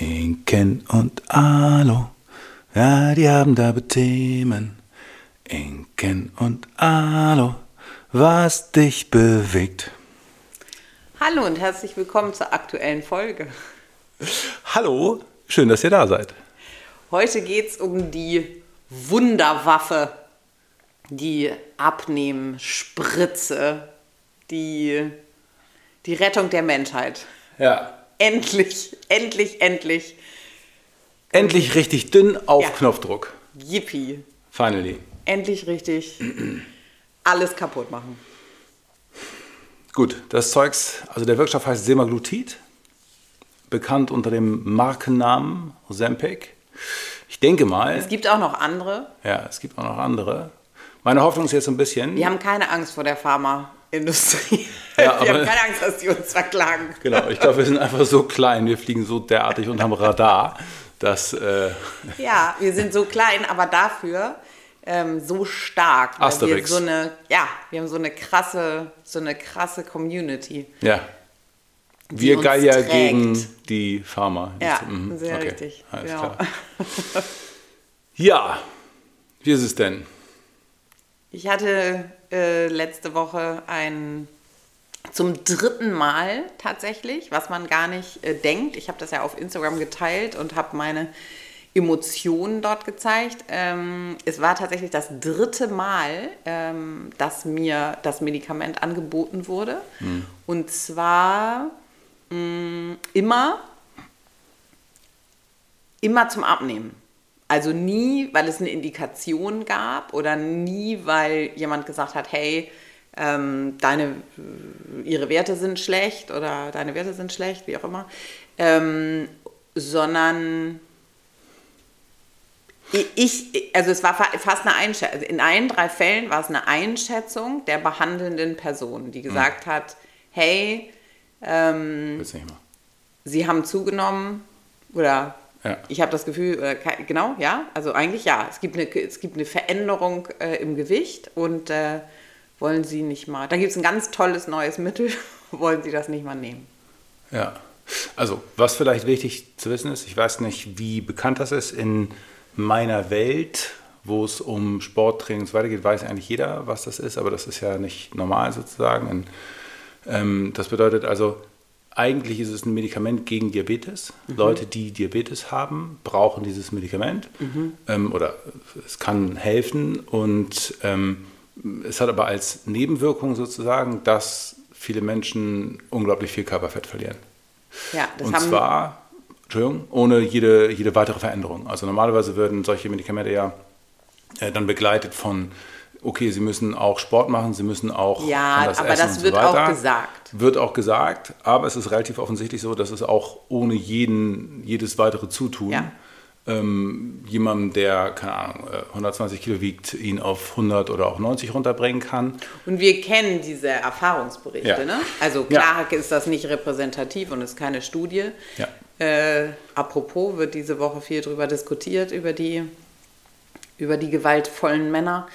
Inken und Alo, ja, die haben da Themen. Inken und Alo, was dich bewegt. Hallo und herzlich willkommen zur aktuellen Folge. Hallo, schön, dass ihr da seid. Heute geht es um die Wunderwaffe, die Abnehmspritze, die, die Rettung der Menschheit. Ja. Endlich, endlich, endlich. Endlich richtig dünn auf Ja. Knopfdruck. Yippie. Finally. Endlich richtig alles kaputt machen. Gut, das Zeugs, also der Wirkstoff heißt Semaglutid, bekannt unter dem Markennamen Ozempic. Ich denke mal, Es gibt auch noch andere. ja, es gibt auch noch andere. Meine Hoffnung ist jetzt so ein bisschen, Wir haben keine Angst vor der Pharmaindustrie. Ja, Wir aber- haben keine Angst, dass die uns verklagen. genau, ich glaube, wir sind einfach so klein, wir fliegen so derartig unterm Radar, dass, äh, Ja, wir sind so klein, aber dafür ähm, so stark. Weil wir Asterix. so eine, ja, wir haben so eine krasse, so eine krasse Community. ja, wir Geier trägt. gegen die Pharma. Ja, Mhm, sehr okay, richtig. Alles Ja. klar. Ja, wie ist es denn? Ich hatte äh, letzte Woche ein zum dritten Mal tatsächlich, was man gar nicht äh, denkt. Ich habe das ja auf Instagram geteilt und habe meine Emotionen dort gezeigt. Ähm, es war tatsächlich das dritte Mal, ähm, dass mir das Medikament angeboten wurde. Und zwar mh, immer, immer zum Abnehmen. Also nie, weil es eine Indikation gab oder nie, weil jemand gesagt hat, hey, ähm, deine, ihre Werte sind schlecht oder deine Werte sind schlecht, wie auch immer, ähm, sondern ich, also es war fa- fast eine Einschätzung, also in allen drei Fällen war es eine Einschätzung der behandelnden Person, die gesagt hat, hey, ähm, sie haben zugenommen oder Ja. ich habe das Gefühl, ke- genau, ja, also eigentlich ja, es gibt eine, es gibt eine Veränderung äh, im Gewicht und äh, wollen sie nicht mal, da gibt es ein ganz tolles neues Mittel, wollen sie das nicht mal nehmen. Ja, also was vielleicht wichtig zu wissen ist, ich weiß nicht, wie bekannt das ist, in meiner Welt, wo es um Sporttraining und so weiter geht, weiß eigentlich jeder, was das ist, aber das ist ja nicht normal sozusagen. Und, ähm, das bedeutet also, eigentlich ist es ein Medikament gegen Diabetes. Leute, die Diabetes haben, brauchen dieses Medikament ähm, oder es kann helfen und ähm, es hat aber als Nebenwirkung sozusagen, dass viele Menschen unglaublich viel Körperfett verlieren. Ja, das Und haben zwar, Entschuldigung, ohne jede, jede weitere Veränderung. Also normalerweise würden solche Medikamente ja äh, dann begleitet von, okay, sie müssen auch Sport machen, sie müssen auch Ja, anders aber das wird so auch gesagt. Wird auch gesagt, aber es ist relativ offensichtlich so, dass es auch ohne jeden, jedes weitere Zutun Ja. ähm, jemandem, der, keine Ahnung, äh, 120 Kilo wiegt, ihn auf 100 oder auch 90 runterbringen kann. Und wir kennen diese Erfahrungsberichte, Ja. ne? Also klar ist das nicht repräsentativ und ist keine Studie. Ja. Äh, apropos wird diese Woche viel darüber diskutiert, über die, über die gewaltvollen Männer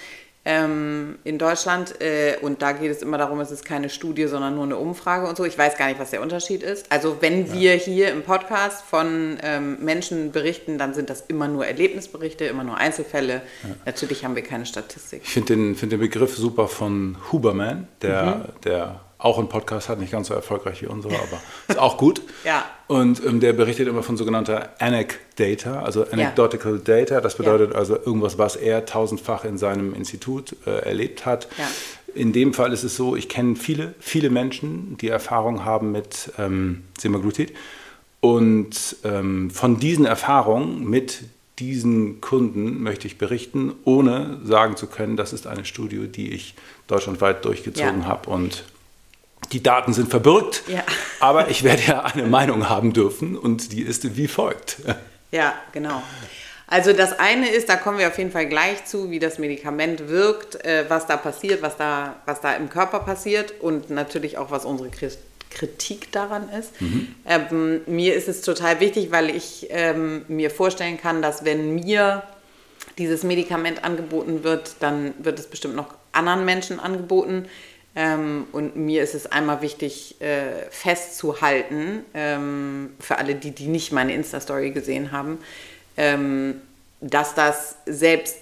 ähm, in Deutschland. Äh, und da geht es immer darum, es ist keine Studie, sondern nur eine Umfrage und so. Ich weiß gar nicht, was der Unterschied ist. Also wenn wir hier im Podcast von ähm, Menschen berichten, dann sind das immer nur Erlebnisberichte, immer nur Einzelfälle. Natürlich haben wir keine Statistik. Ich finde den, find den Begriff super von Huberman, der, Mhm. der auch einen Podcast hat, nicht ganz so erfolgreich wie unsere, aber ist auch gut. Ja. Und ähm, der berichtet immer von sogenannter Anecdata, also Anecdotal Data. Das bedeutet also irgendwas, was er tausendfach in seinem Institut äh, erlebt hat. Ja. In dem Fall ist es so, ich kenne viele, viele Menschen, die Erfahrung haben mit ähm, Semaglutid. Und ähm, von diesen Erfahrungen mit diesen Kunden möchte ich berichten, ohne sagen zu können, das ist eine Studie, die ich deutschlandweit durchgezogen Ja. habe. Und die Daten sind verbürgt, Ja. aber ich werde ja eine Meinung haben dürfen und die ist wie folgt. Ja, genau. Also das eine ist, da kommen wir auf jeden Fall gleich zu, wie das Medikament wirkt, äh, was da passiert, was da, was da im Körper passiert und natürlich auch, was unsere Kri- Kritik daran ist. Ähm, mir ist es total wichtig, weil ich ähm, mir vorstellen kann, dass wenn mir dieses Medikament angeboten wird, dann wird es bestimmt noch anderen Menschen angeboten. Ähm, und mir ist es einmal wichtig äh, festzuhalten, ähm, für alle, die, die nicht meine Insta-Story gesehen haben, ähm, dass das selbst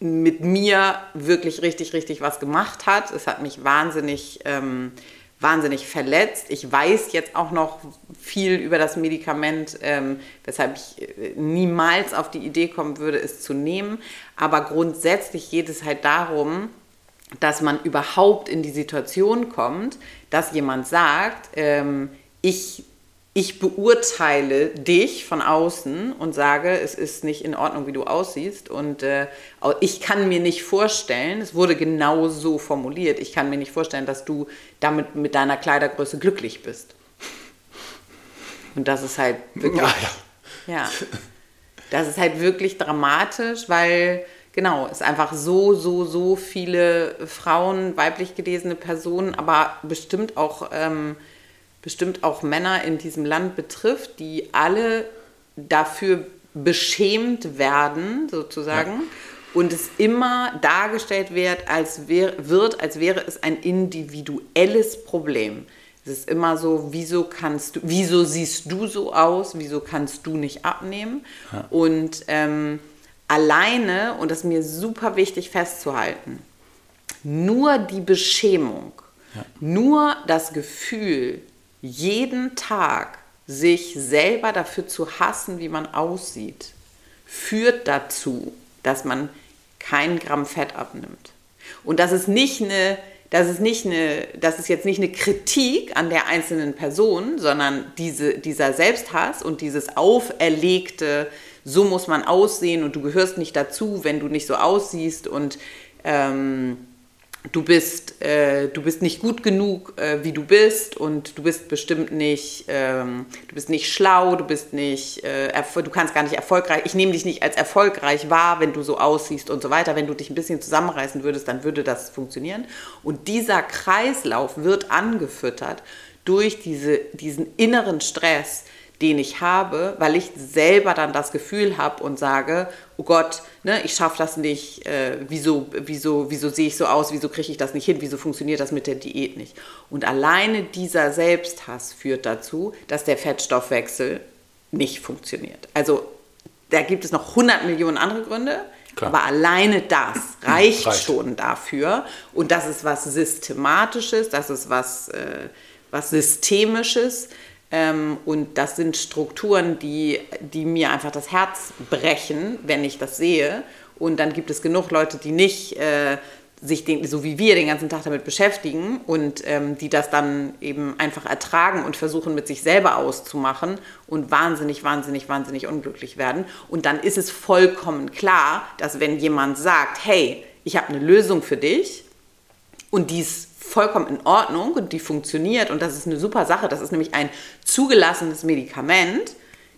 mit mir wirklich richtig, richtig was gemacht hat. Es hat mich wahnsinnig, ähm, wahnsinnig verletzt. Ich weiß jetzt auch noch viel über das Medikament, ähm, weshalb ich äh, niemals auf die Idee kommen würde, es zu nehmen. Aber grundsätzlich geht es halt darum, dass man überhaupt in die Situation kommt, dass jemand sagt, ähm, ich ich beurteile dich von außen und sage, es ist nicht in Ordnung, wie du aussiehst. Und äh, ich kann mir nicht vorstellen, es wurde genau so formuliert, ich kann mir nicht vorstellen, dass du damit mit deiner Kleidergröße glücklich bist. Und das ist halt wirklich. Ja, ja. ja. Das ist halt wirklich dramatisch, weil genau, es einfach so, so, so viele Frauen, weiblich gelesene Personen, aber bestimmt auch. Ähm, bestimmt auch Männer in diesem Land betrifft, die alle dafür beschämt werden, sozusagen. Ja. Und es immer dargestellt wird als, wär, wird, als wäre es ein individuelles Problem. Es ist immer so, wieso kannst du, wieso siehst du so aus, wieso kannst du nicht abnehmen? Ja. Und ähm, alleine, und das ist mir super wichtig festzuhalten, nur die Beschämung, ja. nur das Gefühl, jeden Tag sich selber dafür zu hassen, wie man aussieht, führt dazu, dass man kein Gramm Fett abnimmt. Und das ist nicht eine, das ist nicht eine, das ist jetzt nicht eine Kritik an der einzelnen Person, sondern diese, dieser Selbsthass und dieses auferlegte, so muss man aussehen und du gehörst nicht dazu, wenn du nicht so aussiehst und ähm, du bist, äh, du bist nicht gut genug, äh, wie du bist und du bist bestimmt nicht, ähm, du bist nicht schlau, du bist nicht, äh, du kannst gar nicht erfolgreich, ich nehme dich nicht als erfolgreich wahr, wenn du so aussiehst und so weiter. Wenn du dich ein bisschen zusammenreißen würdest, dann würde das funktionieren. Und dieser Kreislauf wird angefüttert durch diese, diesen inneren Stress, den ich habe, weil ich selber dann das Gefühl habe und sage, oh Gott, ne, ich schaffe das nicht, äh, wieso, wieso, wieso sehe ich so aus, wieso kriege ich das nicht hin, wieso funktioniert das mit der Diät nicht. Und alleine dieser Selbsthass führt dazu, dass der Fettstoffwechsel nicht funktioniert. Also da gibt es noch 100 Millionen andere Gründe, Klar. aber alleine das reicht, reicht, schon dafür. Und das ist was Systematisches, das ist was, äh, was Systemisches ähm, und das sind Strukturen, die, die mir einfach das Herz brechen, wenn ich das sehe. Und dann gibt es genug Leute, die nicht äh, sich den, so wie wir den ganzen Tag damit beschäftigen und ähm, die das dann eben einfach ertragen und versuchen mit sich selber auszumachen und wahnsinnig, wahnsinnig, wahnsinnig unglücklich werden. Und dann ist es vollkommen klar, dass wenn jemand sagt, hey, ich habe eine Lösung für dich und die ist vollkommen in Ordnung und die funktioniert und das ist eine super Sache. Das ist nämlich ein zugelassenes Medikament.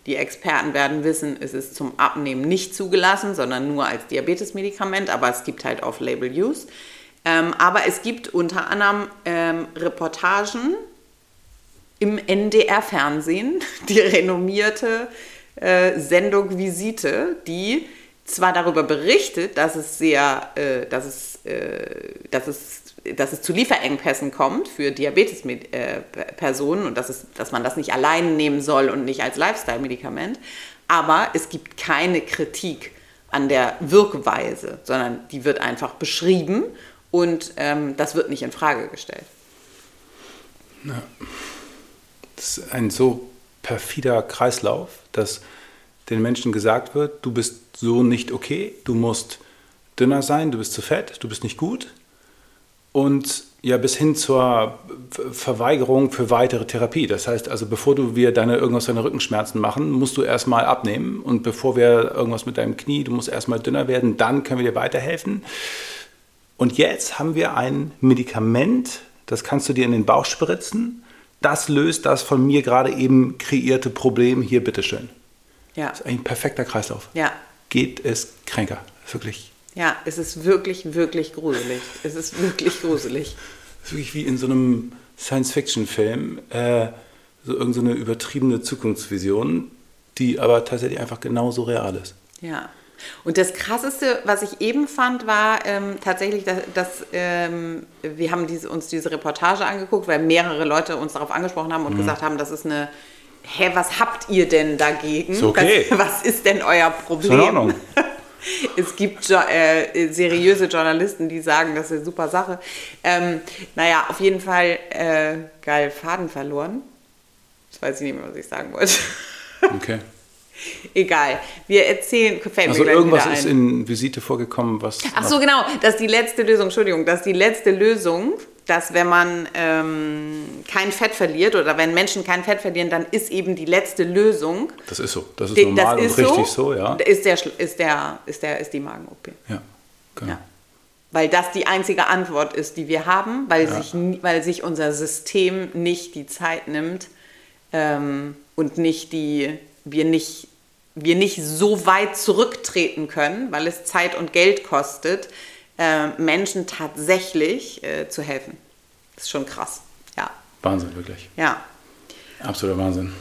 Die Experten werden wissen, es ist zum Abnehmen nicht zugelassen, sondern nur als Diabetesmedikament, aber es gibt halt Off-Label-Use. Ähm, aber es gibt unter anderem ähm, Reportagen im NDR-Fernsehen, die renommierte äh, Sendung Visite, die zwar darüber berichtet, dass es sehr, äh, dass es, äh, dass es dass es zu Lieferengpässen kommt für Diabetes-Personen und dass, es, dass man das nicht allein nehmen soll und nicht als Lifestyle-Medikament. Aber es gibt keine Kritik an der Wirkweise, sondern die wird einfach beschrieben und ähm, das wird nicht in Frage gestellt. Ja. Das ist ein so perfider Kreislauf, dass den Menschen gesagt wird, du bist so nicht okay, du musst dünner sein, du bist zu fett, du bist nicht gut, und ja bis hin zur Verweigerung für weitere Therapie. Das heißt also, bevor du wir deine irgendwas deine Rückenschmerzen machen, musst du erstmal abnehmen und bevor wir irgendwas mit deinem Knie, du musst erstmal dünner werden, dann können wir dir weiterhelfen. Und jetzt haben wir ein Medikament, das kannst du dir in den Bauch spritzen. Das löst das von mir gerade eben kreierte Problem hier, bitteschön. Ja. Das ist ein perfekter Kreislauf. Ja. Geht es kränker. Wirklich ja, es ist wirklich, wirklich gruselig. Es ist wirklich gruselig. Es ist wirklich wie in so einem Science-Fiction-Film, äh, so irgendeine so übertriebene Zukunftsvision, die aber tatsächlich einfach genauso real ist. Ja. Und das Krasseste, was ich eben fand, war ähm, tatsächlich, dass, dass ähm, wir haben diese, uns diese Reportage angeguckt, weil mehrere Leute uns darauf angesprochen haben und mhm. gesagt haben, das ist eine, hä, was habt ihr denn dagegen? Ist okay. Was, was ist denn euer Problem? Ist in Ordnung. es gibt äh, seriöse Journalisten, die sagen, das ist eine super Sache. Ähm, naja, auf jeden Fall äh, geil Faden verloren. Das weiß ich nicht mehr, was ich sagen wollte. Okay. Egal. Wir erzählen. also irgendwas ist in Visite vorgekommen, was. Ach so, genau. Das ist die letzte Lösung. Entschuldigung, das ist die letzte Lösung, dass wenn man ähm, kein Fett verliert oder wenn Menschen kein Fett verlieren, dann ist eben die letzte Lösung. Das ist so. Das ist die, normal das ist und richtig so, so, ja. Ist der, ist der, ist der, ist die Magen-OP. Ja, genau. Ja. Weil das die einzige Antwort ist, die wir haben, weil, ja. sich, weil sich unser System nicht die Zeit nimmt ähm, und nicht die, wir nicht wir nicht so weit zurücktreten können, weil es Zeit und Geld kostet, äh, Menschen tatsächlich äh, zu helfen. Das ist schon krass. Ja. Wahnsinn, wirklich. Ja. Absoluter Wahnsinn.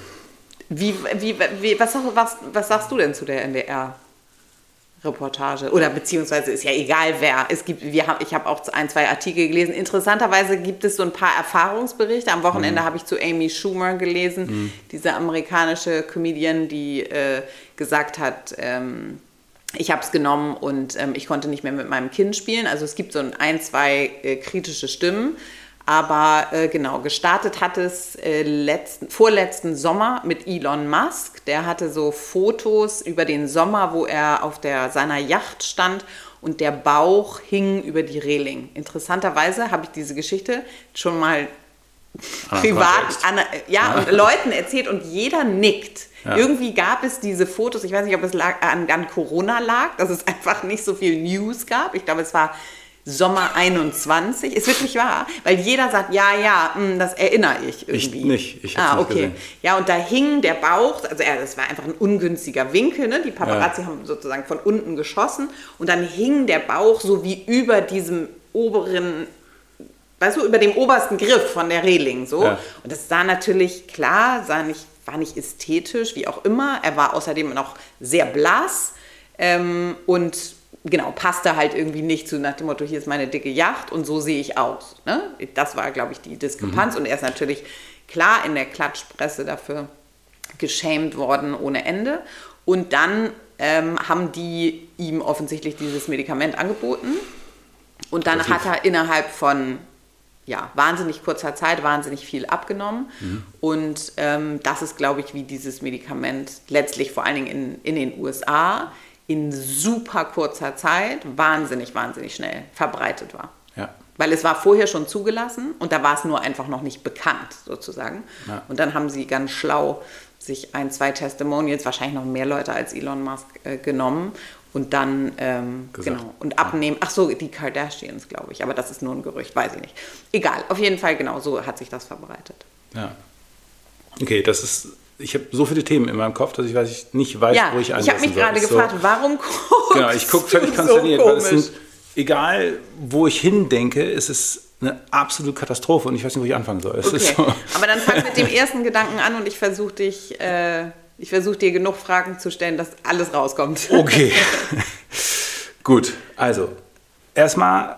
Wie, wie, wie, was, was, was sagst du denn zu der NDR? Reportage oder beziehungsweise ist ja egal wer. Es gibt, wir haben, ich habe auch ein, zwei Artikel gelesen. Interessanterweise gibt es so ein paar Erfahrungsberichte. Am Wochenende mhm. habe ich zu Amy Schumer gelesen, mhm. diese amerikanische Comedian, die äh, gesagt hat, ähm, ich habe es genommen und ähm, ich konnte nicht mehr mit meinem Kind spielen. Also es gibt so ein, ein zwei äh, kritische Stimmen. Aber äh, genau, gestartet hat es äh, letzten, vorletzten Sommer mit Elon Musk. Der hatte so Fotos über den Sommer, wo er auf der, seiner Yacht stand und der Bauch hing über die Reling. Interessanterweise habe ich diese Geschichte schon mal privat an, ja, ja. Und Leuten erzählt und jeder nickt. Ja. Irgendwie gab es diese Fotos, ich weiß nicht, ob es lag, an, an Corona lag, dass es einfach nicht so viel News gab. Ich glaube, es war Sommer 21. Ist wirklich wahr, weil jeder sagt, ja, ja, hm, das erinnere ich irgendwie. Ich nicht. Ich ah, okay. Gesehen. Ja, und da hing der Bauch, also ja, das war einfach ein ungünstiger Winkel. Ne? Die Paparazzi ja. haben sozusagen von unten geschossen und dann hing der Bauch so wie über diesem oberen weißt du, über dem obersten Griff von der Reling so. Ja. Und das sah natürlich klar, sah nicht, war nicht ästhetisch, wie auch immer. Er war außerdem noch sehr blass ähm, und genau, passte halt irgendwie nicht zu nach dem Motto, hier ist meine dicke Yacht und so sehe ich aus. Ne? Das war, glaube ich, die Diskrepanz. Mhm. Und er ist natürlich klar in der Klatschpresse dafür geschämt worden ohne Ende. Und dann ähm, haben die ihm offensichtlich dieses Medikament angeboten. Und dann hat er innerhalb von ja, wahnsinnig kurzer Zeit wahnsinnig viel abgenommen. Mhm. Und ähm, das ist, glaube ich, wie dieses Medikament letztlich vor allen Dingen in, in den USA in super kurzer Zeit wahnsinnig, wahnsinnig schnell verbreitet war. Ja. Weil es war vorher schon zugelassen und da war es nur einfach noch nicht bekannt, sozusagen. Ja. Und dann haben sie ganz schlau sich ein, zwei Testimonials, wahrscheinlich noch mehr Leute als Elon Musk, äh, genommen und dann ähm, genau und abnehmen. Ach so, die Kardashians, glaube ich, aber das ist nur ein Gerücht, weiß ich nicht. Egal, auf jeden Fall genau so hat sich das verbreitet. Ja. Okay, das ist ich habe so viele Themen in meinem Kopf, dass ich weiß, nicht weiß, ja, wo ich ansetzen Ich habe mich gerade gefragt, so, warum guckst Genau, ich gucke völlig konsterniert, so egal wo ich hindenke, ist es eine absolute Katastrophe und ich weiß nicht, wo ich anfangen soll. Okay. So. Aber dann fang mit dem ersten Gedanken an und ich versuche dich, äh, ich versuche dir genug Fragen zu stellen, dass alles rauskommt. Okay. Gut, also erstmal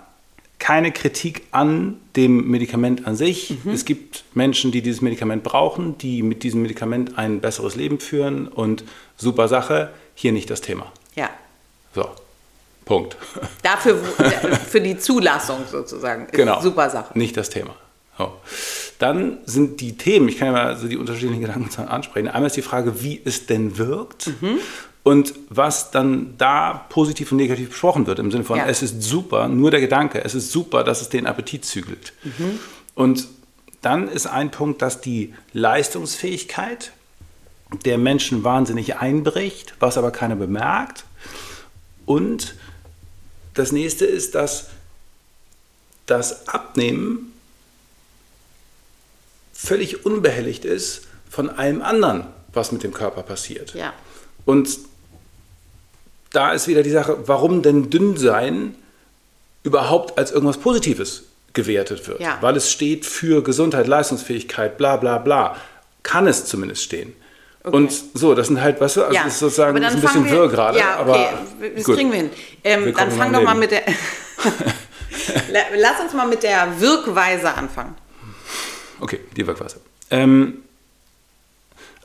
keine Kritik an dem Medikament an sich. Mhm. Es gibt Menschen, die dieses Medikament brauchen, die mit diesem Medikament ein besseres Leben führen und super Sache. Hier nicht das Thema. Ja. So. Punkt. Dafür für die Zulassung sozusagen. genau. Super Sache. Nicht das Thema. So. Dann sind die Themen, ich kann ja mal so die unterschiedlichen Gedanken ansprechen. Einmal ist die Frage, wie es denn wirkt. Mhm und was dann da positiv und negativ besprochen wird, im Sinne von, ja. es ist super, nur der Gedanke, es ist super, dass es den Appetit zügelt. Mhm. Und dann ist ein Punkt, dass die Leistungsfähigkeit der Menschen wahnsinnig einbricht, was aber keiner bemerkt. Und das nächste ist, dass das Abnehmen völlig unbehelligt ist von allem anderen, was mit dem Körper passiert. Ja. Und da ist wieder die Sache, warum denn dünn sein überhaupt als irgendwas Positives gewertet wird. Ja. Weil es steht für Gesundheit, Leistungsfähigkeit, bla bla bla. Kann es zumindest stehen. Okay. Und so, das sind halt, weißt du, also ja, ist sozusagen ist ein bisschen wirr gerade. Ja, okay, das gut. kriegen wir hin. Ähm, dann fang doch mal mit der. Lass uns mal mit der Wirkweise anfangen. Okay, die Wirkweise. Ähm,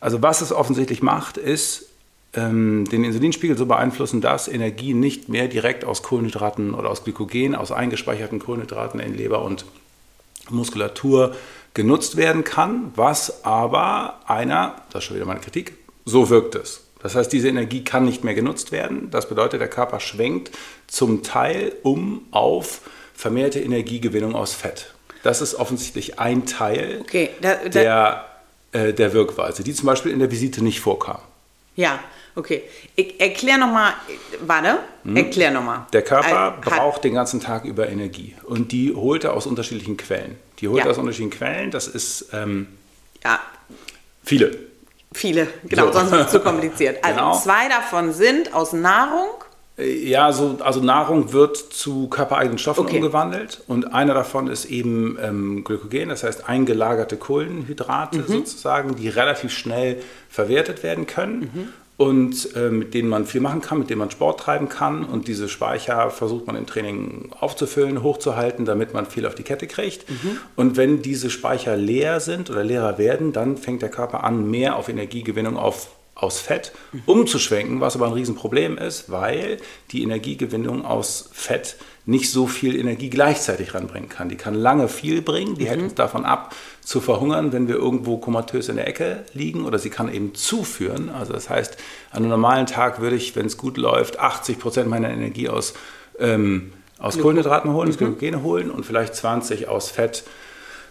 also, was es offensichtlich macht, ist, ähm, den Insulinspiegel so beeinflussen, dass Energie nicht mehr direkt aus Kohlenhydraten oder aus Glykogen, aus eingespeicherten Kohlenhydraten in Leber und Muskulatur genutzt werden kann, was aber einer, das ist schon wieder meine Kritik, so wirkt es. Das heißt, diese Energie kann nicht mehr genutzt werden. Das bedeutet, der Körper schwenkt zum Teil um auf vermehrte Energiegewinnung aus Fett. Das ist offensichtlich ein Teil okay, da, da, der, äh, der Wirkweise, die zum Beispiel in der Visite nicht vorkam. Ja, okay. Ich erklär nochmal, warte, hm. erklär nochmal. Der Körper äh, braucht den ganzen Tag über Energie und die holt er aus unterschiedlichen Quellen. Die holt ja. er aus unterschiedlichen Quellen, das ist ähm, ja. viele. Viele, genau, so. sonst ist es zu kompliziert. Also genau. zwei davon sind aus Nahrung. Äh, ja, so, also Nahrung wird zu körpereigenen Stoffen okay. umgewandelt und einer davon ist eben ähm, Glykogen, das heißt eingelagerte Kohlenhydrate mhm. sozusagen, die relativ schnell verwertet werden können. Mhm und äh, mit denen man viel machen kann, mit denen man Sport treiben kann. Und diese Speicher versucht man im Training aufzufüllen, hochzuhalten, damit man viel auf die Kette kriegt. Mhm. Und wenn diese Speicher leer sind oder leerer werden, dann fängt der Körper an, mehr auf Energiegewinnung auf, aus Fett umzuschwenken, was aber ein Riesenproblem ist, weil die Energiegewinnung aus Fett nicht so viel Energie gleichzeitig ranbringen kann. Die kann lange viel bringen, die mhm. hält uns davon ab, zu verhungern, wenn wir irgendwo komatös in der Ecke liegen oder sie kann eben zuführen. Also das heißt, an einem normalen Tag würde ich, wenn es gut läuft, 80 Prozent meiner Energie aus, ähm, aus Kohlenhydraten holen, aus mhm. Glykogene holen und vielleicht 20 aus Fett.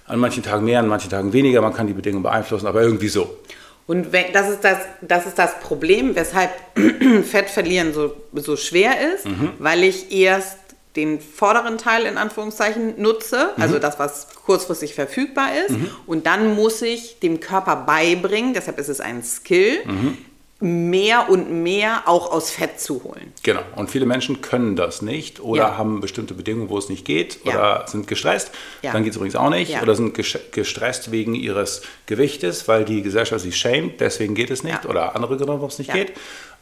An manchen Tagen mehr, an manchen Tagen weniger. Man kann die Bedingungen beeinflussen, aber irgendwie so. Und wenn, das, ist das, das ist das Problem, weshalb Fett verlieren so, so schwer ist, mhm. weil ich erst den vorderen Teil in Anführungszeichen nutze, mhm. also das, was kurzfristig verfügbar ist. Mhm. Und dann muss ich dem Körper beibringen, deshalb ist es ein Skill, mhm. Mehr und mehr auch aus Fett zu holen. Genau. Und viele Menschen können das nicht oder ja. haben bestimmte Bedingungen, wo es nicht geht oder ja. sind gestresst. Ja. Dann geht es übrigens auch nicht. Oder sind gestresst wegen ihres Gewichtes, weil die Gesellschaft sie schämt, deswegen geht es nicht. Oder andere Gründe, warum es nicht geht.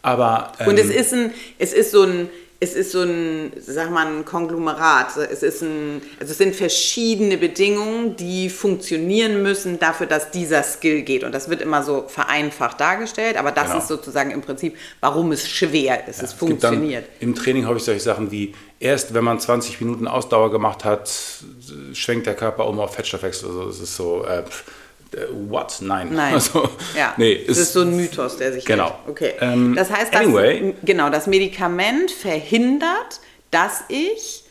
Aber, ähm, und es ähm, ist, ein, es ist so ein es ist so ein, sag mal, ein Konglomerat. Es, ist ein, also es sind verschiedene Bedingungen, die funktionieren müssen dafür, dass dieser Skill geht. Und das wird immer so vereinfacht dargestellt, aber das genau. ist sozusagen im Prinzip, warum es schwer ist. Ja, es, es funktioniert. Im Training habe ich solche Sachen wie, erst wenn man 20 Minuten Ausdauer gemacht hat, schwenkt der Körper um auf Fettstoffwechsel. Also es ist so... Äh, äh, what? Nein. Nein. Also, ja. nee, das ist, so ein Mythos, der sich Genau. Hält. Okay. Ähm, das heißt, anyway. genau, das Medikament verhindert, dass ich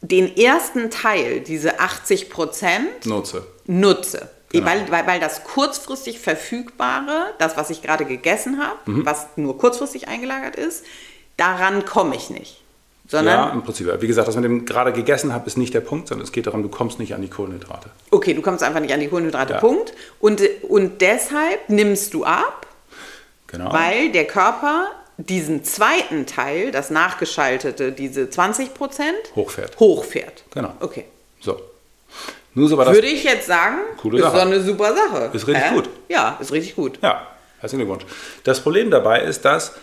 den ersten Teil, diese 80 Prozent, nutze. nutze. Genau. Weil, weil, weil das kurzfristig verfügbare, das, was ich gerade gegessen habe, mhm. was nur kurzfristig eingelagert ist, daran komme ich nicht. Sondern ja, im Prinzip. Wie gesagt, was mit dem gerade gegessen habe, ist nicht der Punkt, sondern es geht darum, du kommst nicht an die Kohlenhydrate. Okay, du kommst einfach nicht an die Kohlenhydrate, ja. Punkt. Und, und deshalb nimmst du ab, genau. weil der Körper diesen zweiten Teil, das nachgeschaltete, diese 20 Prozent, hochfährt. Hochfährt. Genau. Okay. So. Nur so war das Würde ich jetzt sagen, coole ist so eine super Sache. Ist richtig äh? gut. Ja, ist richtig gut. Ja, herzlichen Glückwunsch. Das Problem dabei ist, dass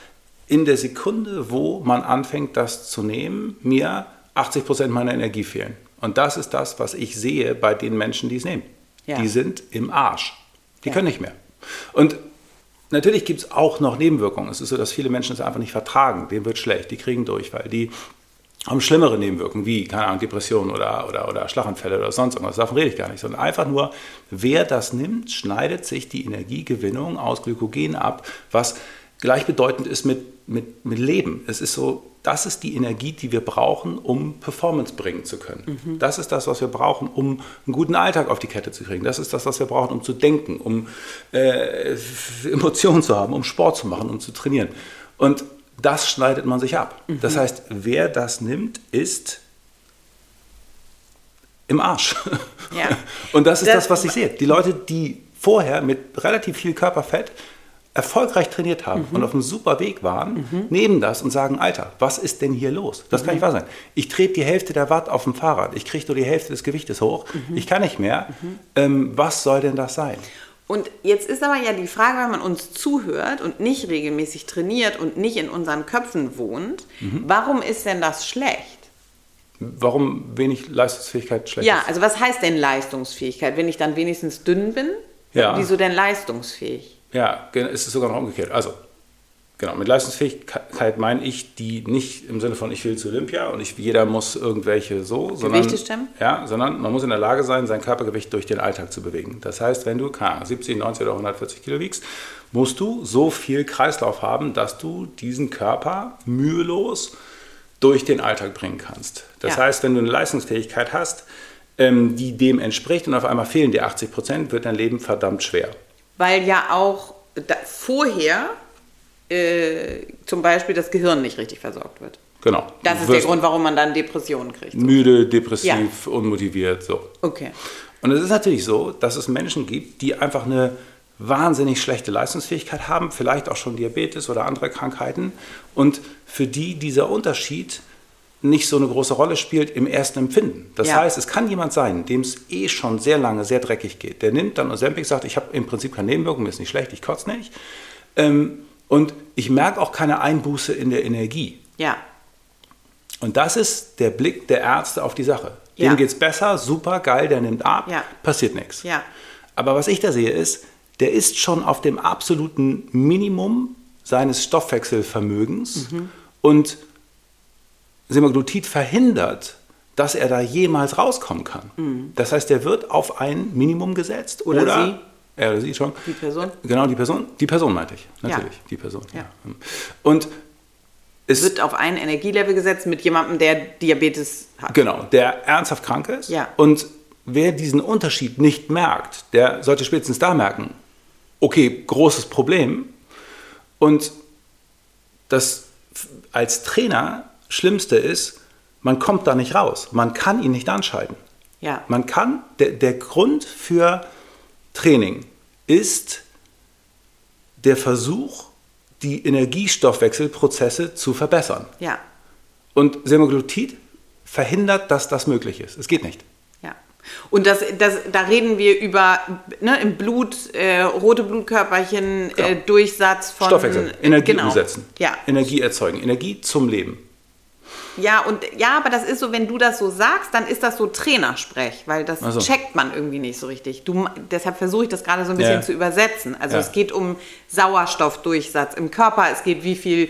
in der Sekunde, wo man anfängt, das zu nehmen, mir 80 Prozent meiner Energie fehlen. Und das ist das, was ich sehe bei den Menschen, die es nehmen. Ja. Die sind im Arsch. Die ja. können nicht mehr. Und natürlich gibt es auch noch Nebenwirkungen. Es ist so, dass viele Menschen es einfach nicht vertragen. Denen wird schlecht, die kriegen Durchfall, die haben schlimmere Nebenwirkungen, wie, keine Ahnung, Depressionen oder, oder, oder Schlaganfälle oder sonst irgendwas. Davon rede ich gar nicht, sondern einfach nur, wer das nimmt, schneidet sich die Energiegewinnung aus Glykogen ab, was gleichbedeutend ist mit mit, mit Leben. Es ist so, das ist die Energie, die wir brauchen, um Performance bringen zu können. Mhm. Das ist das, was wir brauchen, um einen guten Alltag auf die Kette zu kriegen. Das ist das, was wir brauchen, um zu denken, um äh, Emotionen zu haben, um Sport zu machen, um zu trainieren. Und das schneidet man sich ab. Mhm. Das heißt, wer das nimmt, ist im Arsch. Ja. Und das ist das, das, was ich sehe. Die Leute, die vorher mit relativ viel Körperfett erfolgreich trainiert haben mhm. und auf einem super Weg waren, mhm. nehmen das und sagen, Alter, was ist denn hier los? Das mhm. kann nicht wahr sein. Ich trete die Hälfte der Watt auf dem Fahrrad, ich kriege nur die Hälfte des Gewichtes hoch, mhm. ich kann nicht mehr. Mhm. Ähm, was soll denn das sein? Und jetzt ist aber ja die Frage, wenn man uns zuhört und nicht regelmäßig trainiert und nicht in unseren Köpfen wohnt, Mhm. warum ist denn das schlecht? Warum wenig Leistungsfähigkeit schlecht Ja, ist? also was heißt denn Leistungsfähigkeit? Wenn ich dann wenigstens dünn bin? Ja. Wieso denn leistungsfähig? Ja, es ist sogar noch umgekehrt. Also, genau, mit Leistungsfähigkeit meine ich die nicht im Sinne von ich will zu Olympia und ich, jeder muss irgendwelche so, sondern, Gewichte stemmen? Ja, sondern man muss in der Lage sein, sein Körpergewicht durch den Alltag zu bewegen. Das heißt, wenn du keine Ahnung, 70, 90 oder 140 Kilo wiegst, musst du so viel Kreislauf haben, dass du diesen Körper mühelos durch den Alltag bringen kannst. Das Ja. heißt, wenn du eine Leistungsfähigkeit hast, ähm, die dem entspricht und auf einmal fehlen dir 80 Prozent, wird dein Leben verdammt schwer. Weil ja auch vorher äh, zum Beispiel das Gehirn nicht richtig versorgt wird. Genau. Das ist der Grund, warum man dann Depressionen kriegt. Müde, depressiv, unmotiviert, so. Okay. Und es ist natürlich so, dass es Menschen gibt, die einfach eine wahnsinnig schlechte Leistungsfähigkeit haben, vielleicht auch schon Diabetes oder andere Krankheiten und für die dieser Unterschied nicht so eine große Rolle spielt im ersten Empfinden. Das Ja. heißt, es kann jemand sein, dem es eh schon sehr lange sehr dreckig geht. Der nimmt dann Ozempic, sagt, ich habe im Prinzip keine Nebenwirkungen, mir ist nicht schlecht, ich kotze nicht. Ähm, und ich merke auch keine Einbuße in der Energie. Ja. Und das ist der Blick der Ärzte auf die Sache. Ja. Dem geht's besser, super, geil, der nimmt ab, Ja. passiert nichts. Ja. Aber was ich da sehe ist, der ist schon auf dem absoluten Minimum seines Stoffwechselvermögens Mhm. und Semaglutid verhindert, dass er da jemals rauskommen kann. Das heißt, der wird auf ein Minimum gesetzt. Mhm. Oder Oder, sie. Er oder sie schon. Die Person? Genau, die Person. Die Person meinte ich. Ja. Natürlich, die Person. Ja. Und es Wird auf ein Energielevel gesetzt mit jemandem, der Diabetes hat. Genau, der ernsthaft krank ist. Ja. Und wer diesen Unterschied nicht merkt, der sollte spätestens da merken, okay, großes Problem. Und das als Trainer Schlimmste ist, man kommt da nicht raus. Man kann ihn nicht anschalten. Ja. Man kann, der, der Grund für Training ist der Versuch, die Energiestoffwechselprozesse zu verbessern. Ja. Und Semaglutid verhindert, dass das möglich ist. Es geht nicht. Ja. Und das, das, da reden wir über ne, im Blut, äh, rote Blutkörperchen, äh, Genau. Durchsatz von Stoffwechsel, Energie genau. umsetzen, Ja. Energie erzeugen, Energie zum Leben. Ja, und ja, aber das ist so, wenn du das so sagst, dann ist das so Trainersprech, weil das so. checkt man irgendwie nicht so richtig. Du, deshalb versuche ich das gerade so ein bisschen Ja. zu übersetzen. Also Ja. es geht um Sauerstoffdurchsatz im Körper, es geht wie viel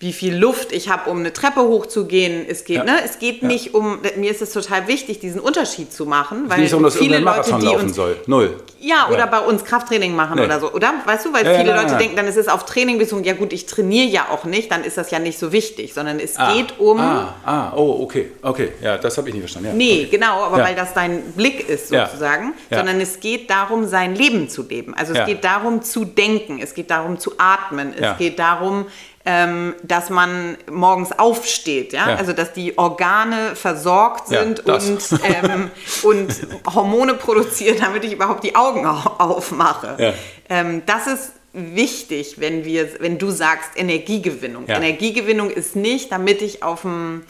wie viel Luft ich habe, um eine Treppe hochzugehen. Es geht, Ja. ne, es geht Ja. nicht um. Mir ist es total wichtig, diesen Unterschied zu machen, weil nicht um, dass viele Leute, die laufen uns soll. Null. Ja, oder bei uns Krafttraining machen Nee. oder so. Oder? Weißt du, weil Ja, ja, viele Leute denken, dann ist es auf Training bezogen, ja gut, ich trainiere ja auch nicht, dann ist das ja nicht so wichtig, sondern es Ah. geht um. Ah, ah, oh, okay, okay. Ja, das habe ich nicht verstanden. Ja. Nee, okay. genau, aber Ja. weil das dein Blick ist Ja. sozusagen, Ja. sondern es geht darum, sein Leben zu leben. Also es Ja. geht darum zu denken, es geht darum zu atmen, es Ja. geht darum, ähm, dass man morgens aufsteht, ja? Ja. also dass die Organe versorgt Ja, sind das. und, ähm, und Hormone produzieren, damit ich überhaupt die Augen au- aufmache. Ja. Ähm, das ist wichtig, wenn wir, wenn du sagst Energiegewinnung. Ja. Energiegewinnung ist nicht, damit ich auf dem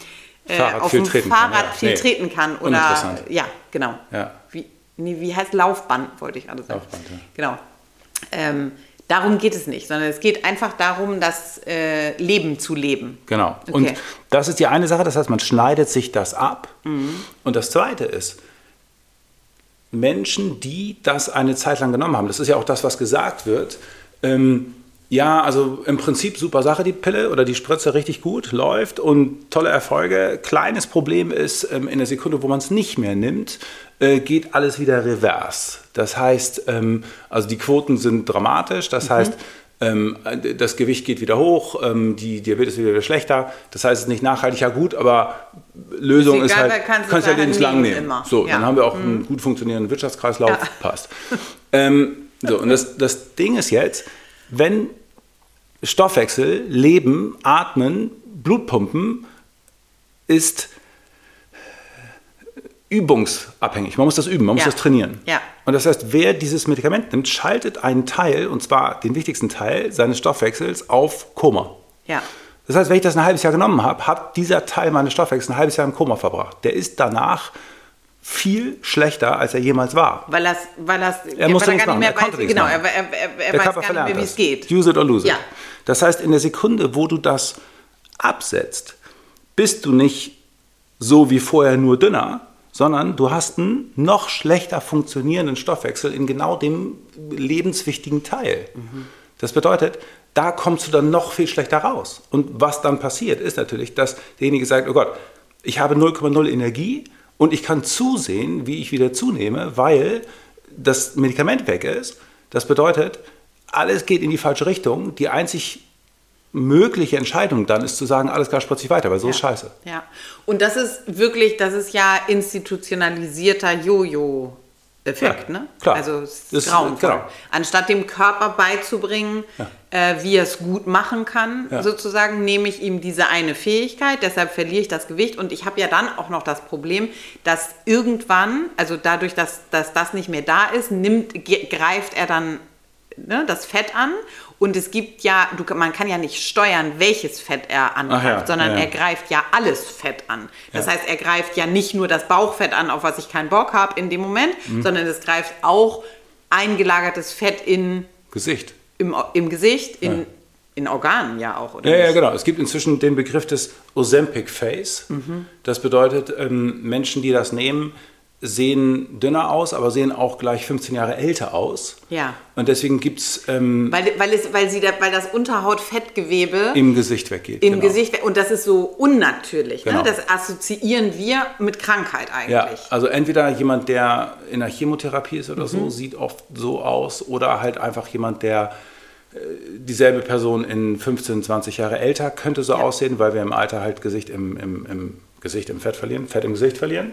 äh, Fahrrad auf viel treten kann, Fahrrad ja. viel Nee. treten kann oder ja, genau. Ja. Wie, nee, wie heißt Laufband, wollte ich gerade sagen. Laufband, ja. Genau. Darum geht es nicht, sondern es geht einfach darum, das äh, Leben zu leben. Genau. Okay. Und das ist die eine Sache, das heißt, man schneidet sich das ab. Mhm. Und das zweite ist, Menschen, die das eine Zeit lang genommen haben, das ist ja auch das, was gesagt wird, ähm, ja, also im Prinzip super Sache, die Pille oder die Spritze richtig gut, läuft und tolle Erfolge. Kleines Problem ist, ähm, in der Sekunde, wo man es nicht mehr nimmt, äh, geht alles wieder revers. Das heißt, ähm, also die Quoten sind dramatisch, das heißt, ähm, das Gewicht geht wieder hoch, die Diabetes wird wieder schlechter. Das heißt, es ist nicht nachhaltig, ja gut, aber Lösung Ist ist, egal, halt, weil kannst du kannst ja lebenslang nehmen immer. So, Ja. dann haben wir auch einen gut funktionierenden Wirtschaftskreislauf, Ja. passt. Ähm, so, und das, das Ding ist jetzt, wenn Stoffwechsel, Leben, Atmen, Blutpumpen ist übungsabhängig. Man muss das üben, man muss Ja. das trainieren. Ja. Und das heißt, wer dieses Medikament nimmt, schaltet einen Teil, und zwar den wichtigsten Teil seines Stoffwechsels auf Koma. Ja. Das heißt, wenn ich das ein halbes Jahr genommen habe, hat dieser Teil meines Stoffwechsels ein halbes Jahr im Koma verbracht. Der ist danach viel schlechter, als er jemals war. Weil das, weil das, Er musste weil gar nicht mehr weiß, genau, er, er, er, weiß gar nicht mehr, wie es geht. Use it or lose Ja. Das heißt, in der Sekunde, wo du das absetzt, bist du nicht so wie vorher nur dünner, sondern du hast einen noch schlechter funktionierenden Stoffwechsel in genau dem lebenswichtigen Teil. Das bedeutet, da kommst du dann noch viel schlechter raus. Und was dann passiert, ist natürlich, dass derjenige sagt, oh Gott, ich habe 0,0 Energie und ich kann zusehen, wie ich wieder zunehme, weil das Medikament weg ist. Das bedeutet, alles geht in die falsche Richtung. Die einzig mögliche Entscheidung dann ist zu sagen, alles klar, spritze ich weiter, weil so ist scheiße. Ja, und das ist wirklich, das ist ja institutionalisierter Jojo-Effekt, Ja, ne? klar. Also es ist Das- grauenvoll. genau. Anstatt dem Körper beizubringen, äh, wie er es gut machen kann, Ja. sozusagen, nehme ich ihm diese eine Fähigkeit, deshalb verliere ich das Gewicht und ich habe ja dann auch noch das Problem, dass irgendwann, also dadurch, dass, dass das nicht mehr da ist, nimmt, greift er dann ne, das Fett an und es gibt ja, du, man kann ja nicht steuern, welches Fett er angreift, ja, sondern ja, ja. er greift ja alles Fett an. Das heißt, er greift ja nicht nur das Bauchfett an, auf was ich keinen Bock habe in dem Moment, Mhm. sondern es greift auch eingelagertes Fett in, Gesicht. im, im Gesicht, in, in Organen ja auch, oder Ja, ja, genau. Es gibt inzwischen den Begriff des Ozempic Face. Mhm. Das bedeutet, ähm, Menschen, die das nehmen, sehen dünner aus, aber sehen auch gleich 15 Jahre älter aus. Ja. Und deswegen gibt es ähm, Weil, weil, es, weil, sie da, weil das Unterhautfettgewebe im Gesicht weggeht. im genau. Gesicht, und das ist so unnatürlich, Genau. ne? das assoziieren wir mit Krankheit eigentlich. Ja, also entweder jemand, der in der Chemotherapie ist oder Mhm. so, sieht oft so aus, oder halt einfach jemand, der äh, dieselbe Person in 15, 20 Jahre älter könnte so Ja. aussehen, weil wir im Alter halt Gesicht im, im, im Gesicht im Fett verlieren, Fett im Gesicht verlieren.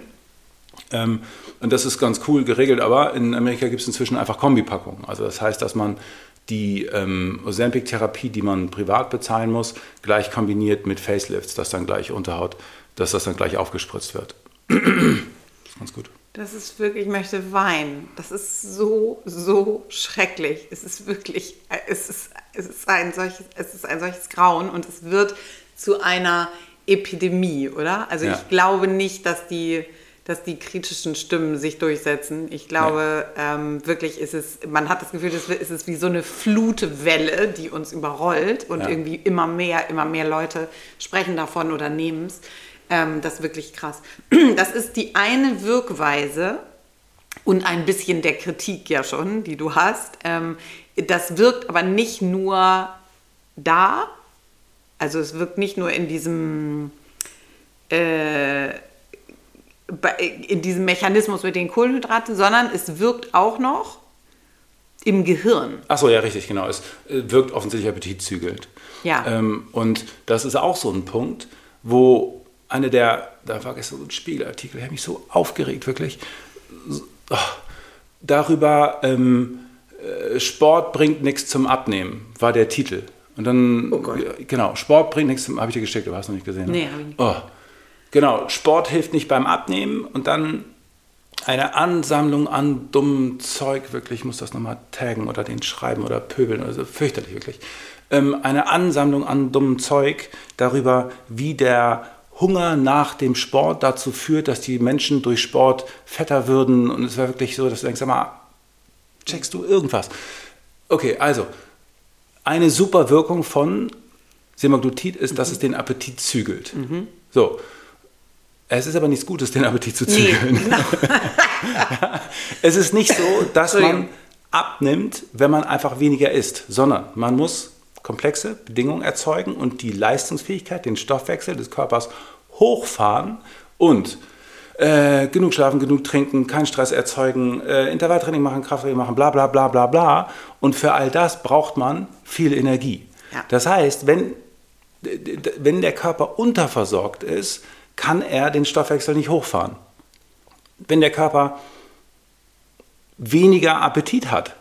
Ähm, und das ist ganz cool geregelt, aber in Amerika gibt es inzwischen einfach Kombipackungen. Also das heißt, dass man die ähm, Ozempic-Therapie, die man privat bezahlen muss, gleich kombiniert mit Facelifts, dass dann gleich Unterhaut, dass das dann gleich aufgespritzt wird. das ist ganz gut. Das ist wirklich, ich möchte weinen. Das ist so, so schrecklich. Es ist wirklich, es ist, es ist, ein, solches, es ist ein solches Grauen und es wird zu einer Epidemie, oder? Also Ja. ich glaube nicht, dass die, dass die kritischen Stimmen sich durchsetzen. Ich glaube ähm, wirklich, ist es, man hat das Gefühl, es ist wie so eine Flutwelle, die uns überrollt und Ja. irgendwie immer mehr, immer mehr Leute sprechen davon oder nehmen es. Ähm, das ist wirklich krass. Das ist die eine Wirkweise und ein bisschen der Kritik ja schon, die du hast. Ähm, das wirkt aber nicht nur da, also es wirkt nicht nur in diesem äh, in diesem Mechanismus mit den Kohlenhydraten, sondern es wirkt auch noch im Gehirn. Achso, ja, richtig, genau. Es äh, wirkt offensichtlich appetitzügelnd. Ja. Ähm, und das ist auch so ein Punkt, wo eine der, da war gestern so ein Spiegelartikel, der hat mich so aufgeregt, wirklich, ach, darüber, ähm, äh, Sport bringt nichts zum Abnehmen, war der Titel. Und dann, Oh genau, Sport bringt nichts zum, habe ich dir geschickt, du hast noch nicht gesehen. ne? Nee, hab ich nicht. Oh, genau, Sport hilft nicht beim Abnehmen und dann eine Ansammlung an dummem Zeug, wirklich, ich muss das nochmal taggen oder den schreiben oder pöbeln, also fürchterlich wirklich. Ähm, eine Ansammlung an dummem Zeug darüber, wie der Hunger nach dem Sport dazu führt, dass die Menschen durch Sport fetter würden und es war wirklich so, dass du denkst, sag mal, checkst du irgendwas? Okay, also, eine super Wirkung von Semaglutid ist, dass es den Appetit zügelt. So. Es ist aber nichts Gutes, den Appetit zu Nee, zügeln. genau. Es ist nicht so, dass man abnimmt, wenn man einfach weniger isst, sondern man muss komplexe Bedingungen erzeugen und die Leistungsfähigkeit, den Stoffwechsel des Körpers hochfahren und äh, genug schlafen, genug trinken, keinen Stress erzeugen, äh, Intervalltraining machen, Krafttraining machen, bla bla bla bla bla. Und für all das braucht man viel Energie. Ja. Das heißt, wenn, wenn der Körper unterversorgt ist, kann er den Stoffwechsel nicht hochfahren. Wenn der Körper weniger Appetit hat,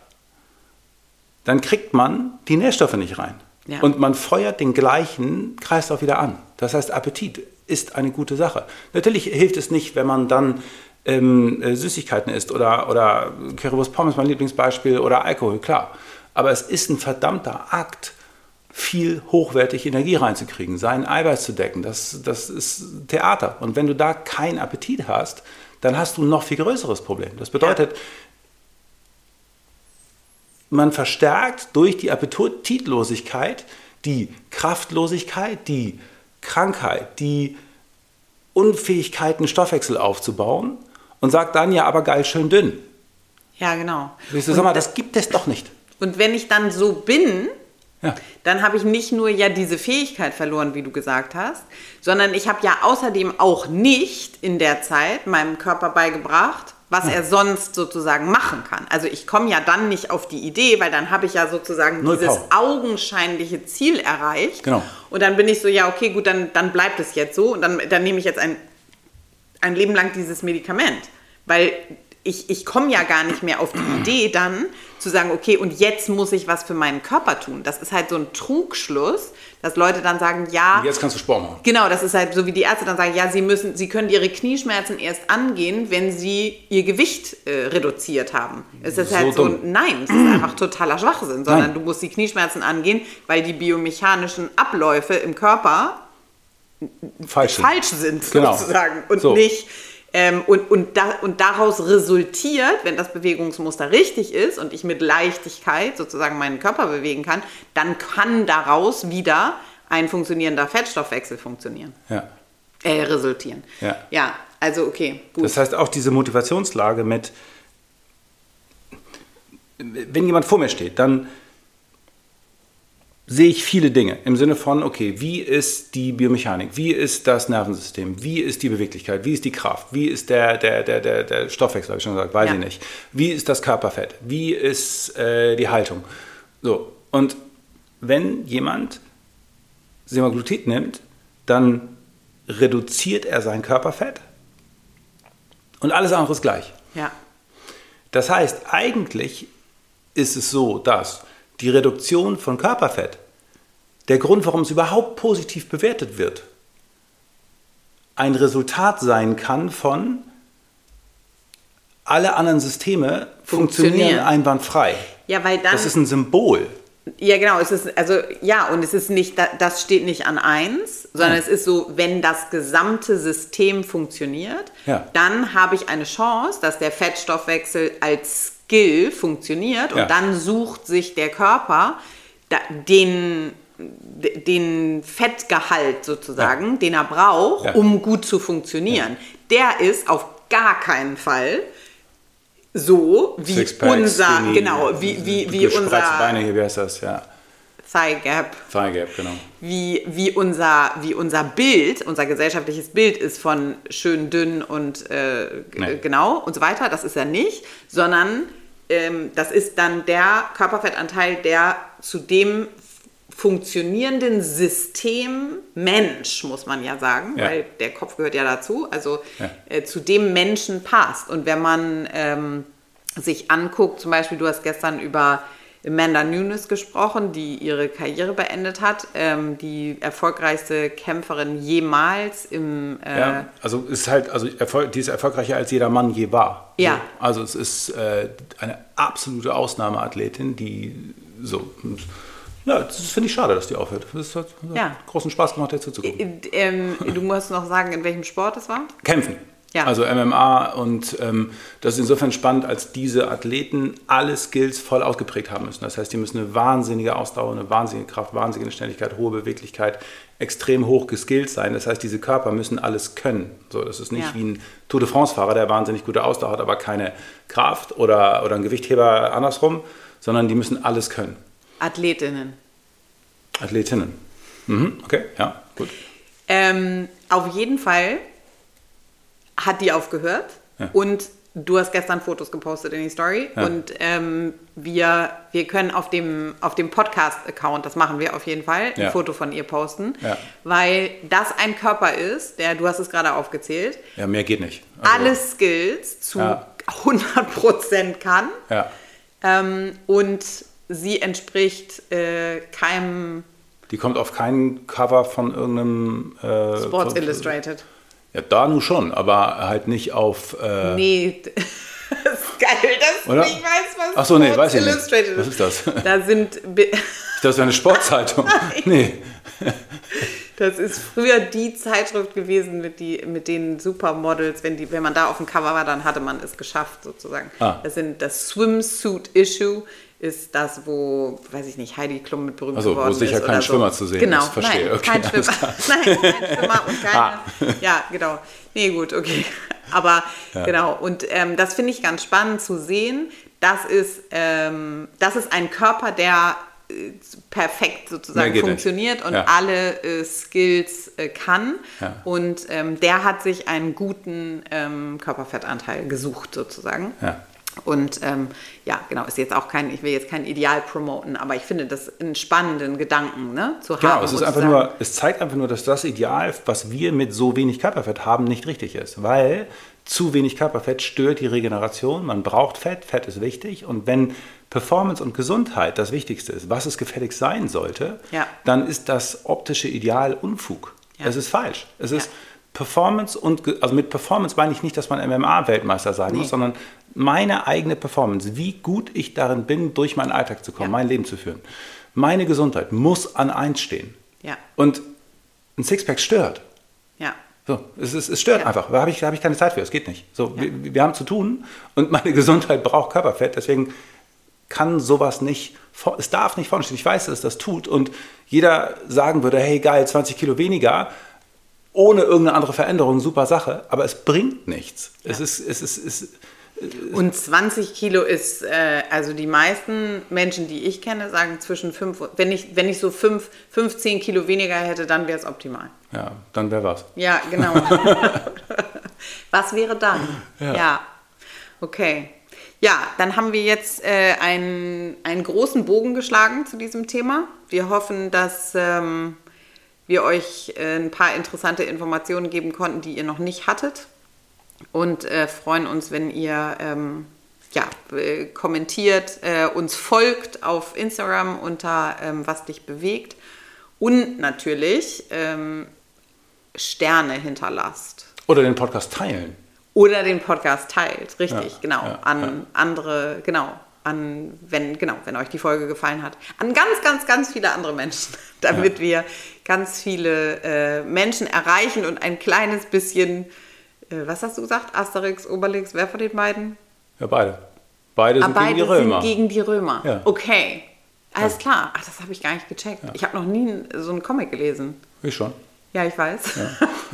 dann kriegt man die Nährstoffe nicht rein. Ja. Und man feuert den gleichen Kreislauf wieder an. Das heißt, Appetit ist eine gute Sache. Natürlich hilft es nicht, wenn man dann ähm, äh, Süßigkeiten isst oder, oder Currywurst Pommes, mein Lieblingsbeispiel, oder Alkohol, klar. Aber es ist ein verdammter Akt, viel hochwertig Energie reinzukriegen, seinen Eiweiß zu decken. Das, das ist Theater. Und wenn du da keinen Appetit hast, dann hast du ein noch viel größeres Problem. Das bedeutet, man verstärkt durch die Appetitlosigkeit die Kraftlosigkeit, die Krankheit, die Unfähigkeit, einen Stoffwechsel aufzubauen und sagt dann ja, aber geil, schön dünn. Ja, genau. So, sag mal, das gibt es doch nicht. Und wenn ich dann so bin, Ja. dann habe ich nicht nur ja diese Fähigkeit verloren, wie du gesagt hast, sondern ich habe ja außerdem auch nicht in der Zeit meinem Körper beigebracht, was er sonst sozusagen machen kann. Also ich komme ja dann nicht auf die Idee, weil dann habe ich ja sozusagen Null dieses Power. augenscheinliche Ziel erreicht. Genau. Und dann bin ich so, ja, okay, gut, dann, dann bleibt es jetzt so und dann, dann nehme ich jetzt ein, ein Leben lang dieses Medikament. Weil ich, ich komme ja gar nicht mehr auf die Idee dann zu sagen, okay, und jetzt muss ich was für meinen Körper tun. Das ist halt so ein Trugschluss, dass Leute dann sagen, ja, Jetzt kannst du Sport machen. Genau, das ist halt so wie die Ärzte dann sagen, ja, sie müssen, sie können ihre Knieschmerzen erst angehen, wenn sie ihr Gewicht äh, reduziert haben. Es ist So halt so, dumm. nein, es ist einfach totaler Schwachsinn, sondern Nein. du musst die Knieschmerzen angehen, weil die biomechanischen Abläufe im Körper Falsch. sind. falsch sind, Genau. sozusagen. Und So. nicht. Ähm, und, und, da, und daraus resultiert, wenn das Bewegungsmuster richtig ist und ich mit Leichtigkeit sozusagen meinen Körper bewegen kann, dann kann daraus wieder ein funktionierender Fettstoffwechsel funktionieren, Ja. äh, resultieren. Ja. ja, also okay, gut. Das heißt auch diese Motivationslage mit, wenn jemand vor mir steht, dann sehe ich viele Dinge im Sinne von, okay, wie ist die Biomechanik, wie ist das Nervensystem, wie ist die Beweglichkeit, wie ist die Kraft, wie ist der, der, der, der, der Stoffwechsel, habe ich schon gesagt, weiß Ja. ich nicht, wie ist das Körperfett, wie ist äh, die Haltung. So, und wenn jemand Semaglutid nimmt, dann reduziert er sein Körperfett und alles andere ist gleich. ja. Das heißt, eigentlich ist es so, dass die Reduktion von Körperfett der Grund, warum es überhaupt positiv bewertet wird, ein Resultat sein kann von alle anderen Systeme funktionieren, Funktionieren. einwandfrei. Ja, weil dann. Das ist ein Symbol. Ja, genau. Es ist, also, ja, und es ist nicht, da- das steht nicht an eins, sondern Nein. es ist so, wenn das gesamte System funktioniert, Ja. dann habe ich eine Chance, dass der Fettstoffwechsel als Skill funktioniert und Ja. dann sucht sich der Körper den, den Fettgehalt sozusagen, den er braucht, Ja. um gut zu funktionieren. Der ist auf gar keinen Fall so wie Sixpack, unser, genau, wie, wie, wie unser Beine, wie heißt das? Ja, Thigh Gap, Thigh Gap, genau. wie, wie, unser, wie unser Bild, unser gesellschaftliches Bild ist von schön dünn und äh, Nee. genau und so weiter. Das ist er nicht, sondern ähm, das ist dann der Körperfettanteil, der zu dem funktionierenden System Mensch, muss man ja sagen, Ja. weil der Kopf gehört ja dazu, also Ja. äh, zu dem Menschen passt. Und wenn man ähm, sich anguckt, zum Beispiel, du hast gestern über Amanda Nunes gesprochen, die ihre Karriere beendet hat, ähm, die erfolgreichste Kämpferin jemals im äh, Ja, also es ist halt, also die ist erfolgreicher als jeder Mann je war. Ja. So, also es ist äh, eine absolute Ausnahmeathletin, die so. Ja, das finde ich schade, dass die aufhört. Das hat, hat Ja. großen Spaß gemacht, dir zuzugucken. äh, ähm, du musst noch sagen, in welchem Sport es war? Kämpfen. Ja. Also MMA und ähm, das ist insofern spannend, als diese Athleten alle Skills voll ausgeprägt haben müssen. Das heißt, die müssen eine wahnsinnige Ausdauer, eine wahnsinnige Kraft, wahnsinnige Schnelligkeit, hohe Beweglichkeit, extrem hoch geskillt sein. Das heißt, diese Körper müssen alles können. So, das ist nicht Ja. wie ein Tour de France-Fahrer, der wahnsinnig gute Ausdauer hat, aber keine Kraft oder, oder ein Gewichtheber andersrum, sondern die müssen alles können. Athletinnen. Athletinnen. Mhm, okay, ja, gut. Ähm, auf jeden Fall hat die aufgehört Ja. und du hast gestern Fotos gepostet in die Story Ja. und ähm, wir, wir können auf dem, auf dem Podcast-Account, das machen wir auf jeden Fall, ein Ja. Foto von ihr posten, Ja. weil das ein Körper ist, der, du hast es gerade aufgezählt, Ja, mehr geht nicht. Also, alle Skills zu Ja. 100% kann ähm, und sie entspricht äh, keinem Die kommt auf kein Cover von irgendeinem äh, Sports Illustrated. Ja, da nun schon, aber halt nicht auf. Äh, Nee, das ist geil, dass du Oder? nicht weißt, was Ach so, nee, weiß ich nicht. Illustrated Was ist das? Da sind, Das wäre eine Sportzeitung. nee. Das ist früher die Zeitschrift gewesen mit, die, mit den Supermodels. Wenn, die, wenn man da auf dem Cover war, dann hatte man es geschafft, sozusagen. Ah. Das sind das Swimsuit-Issue ist das, wo, weiß ich nicht, Heidi Klum mit berühmt Also, wo geworden sicher ist. kein oder so. Schwimmer zu sehen genau. ist, verstehe. Nein, Okay, kein Schwimmer. Nein, kein Schwimmer und keine. Ah. Ja, genau. Nee, gut, okay. Aber genau. Und ähm, das finde ich ganz spannend zu sehen. Das ist, ähm, das ist ein Körper, der äh, perfekt sozusagen geht nicht. funktioniert und Ja. alle äh, Skills äh, kann. Ja. Und ähm, der hat sich einen guten ähm, Körperfettanteil gesucht sozusagen. Ja. Und ähm, ja, genau, ist jetzt auch kein, ich will jetzt kein Ideal promoten, aber ich finde das einen spannenden Gedanken ne, zu haben. Genau, es ist einfach sagen, nur, es zeigt einfach nur, dass das Ideal, was wir mit so wenig Körperfett haben, nicht richtig ist. Weil zu wenig Körperfett stört die Regeneration. Man braucht Fett, Fett ist wichtig. Und wenn Performance und Gesundheit das Wichtigste ist, was es gefälligst sein sollte, Ja. dann ist das optische Ideal Unfug. Ja. Es ist falsch. Es Ja. ist Performance und, also mit Performance meine ich nicht, dass man MMA-Weltmeister sein Nee. muss, sondern meine eigene Performance, wie gut ich darin bin, durch meinen Alltag zu kommen, Ja. mein Leben zu führen. Meine Gesundheit muss an eins stehen. Ja, Und ein Sixpack stört. ja, So, es, ist, es stört Ja. einfach. Da habe ich, da habe ich keine Zeit für. Es geht nicht. So, wir, wir haben zu tun und meine Gesundheit braucht Körperfett. Deswegen kann sowas nicht, es darf nicht vorne stehen. Ich weiß, dass es das tut und jeder sagen würde, hey geil, 20 Kilo weniger, ohne irgendeine andere Veränderung, super Sache, aber es bringt nichts. Es ist, es ist, es, Und 20 Kilo ist, äh, also die meisten Menschen, die ich kenne, sagen zwischen 5 und, wenn ich, wenn ich so 5, 15 Kilo weniger hätte, dann wäre es optimal. ja, dann wäre was. Ja, genau. Was wäre dann? Ja. Okay. Ja, dann haben wir jetzt äh, einen, einen großen Bogen geschlagen zu diesem Thema. Wir hoffen, dass ähm, wir euch äh, ein paar interessante Informationen geben konnten, die ihr noch nicht hattet. Und äh, freuen uns, wenn ihr ähm, ja, äh, kommentiert, äh, uns folgt auf Instagram unter ähm, Was dich bewegt. Und natürlich ähm, Sterne hinterlasst. Oder den Podcast teilen. Oder den Podcast teilt, richtig, Ja, genau. ja, an ja. andere, genau, an, wenn, genau, wenn euch die Folge gefallen hat. An ganz, ganz, ganz viele andere Menschen, damit wir ganz viele äh, Menschen erreichen und ein kleines bisschen, äh, was hast du gesagt? Asterix, Obelix, wer von den beiden? Ja, beide. Beide Ah, sind gegen die beide Römer. sind gegen die Römer. Ja. Okay. Alles klar. Ach, das habe ich gar nicht gecheckt. Ich habe noch nie so einen Comic gelesen. ich schon. Ja, ich weiß.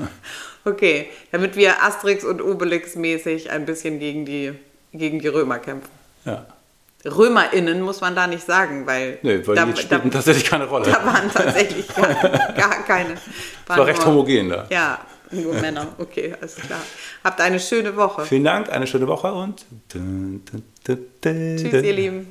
okay, damit wir Asterix und Obelix mäßig ein bisschen gegen die, gegen die Römer kämpfen. Ja. RömerInnen muss man da nicht sagen, weil, Nee, weil da, die spielten da, tatsächlich keine Rolle. da waren tatsächlich gar, gar keine. Es war recht homogen da. Ja, nur Männer. Okay, alles klar. Habt eine schöne Woche. Vielen Dank, eine schöne Woche und. Tschüss, ihr. Lieben.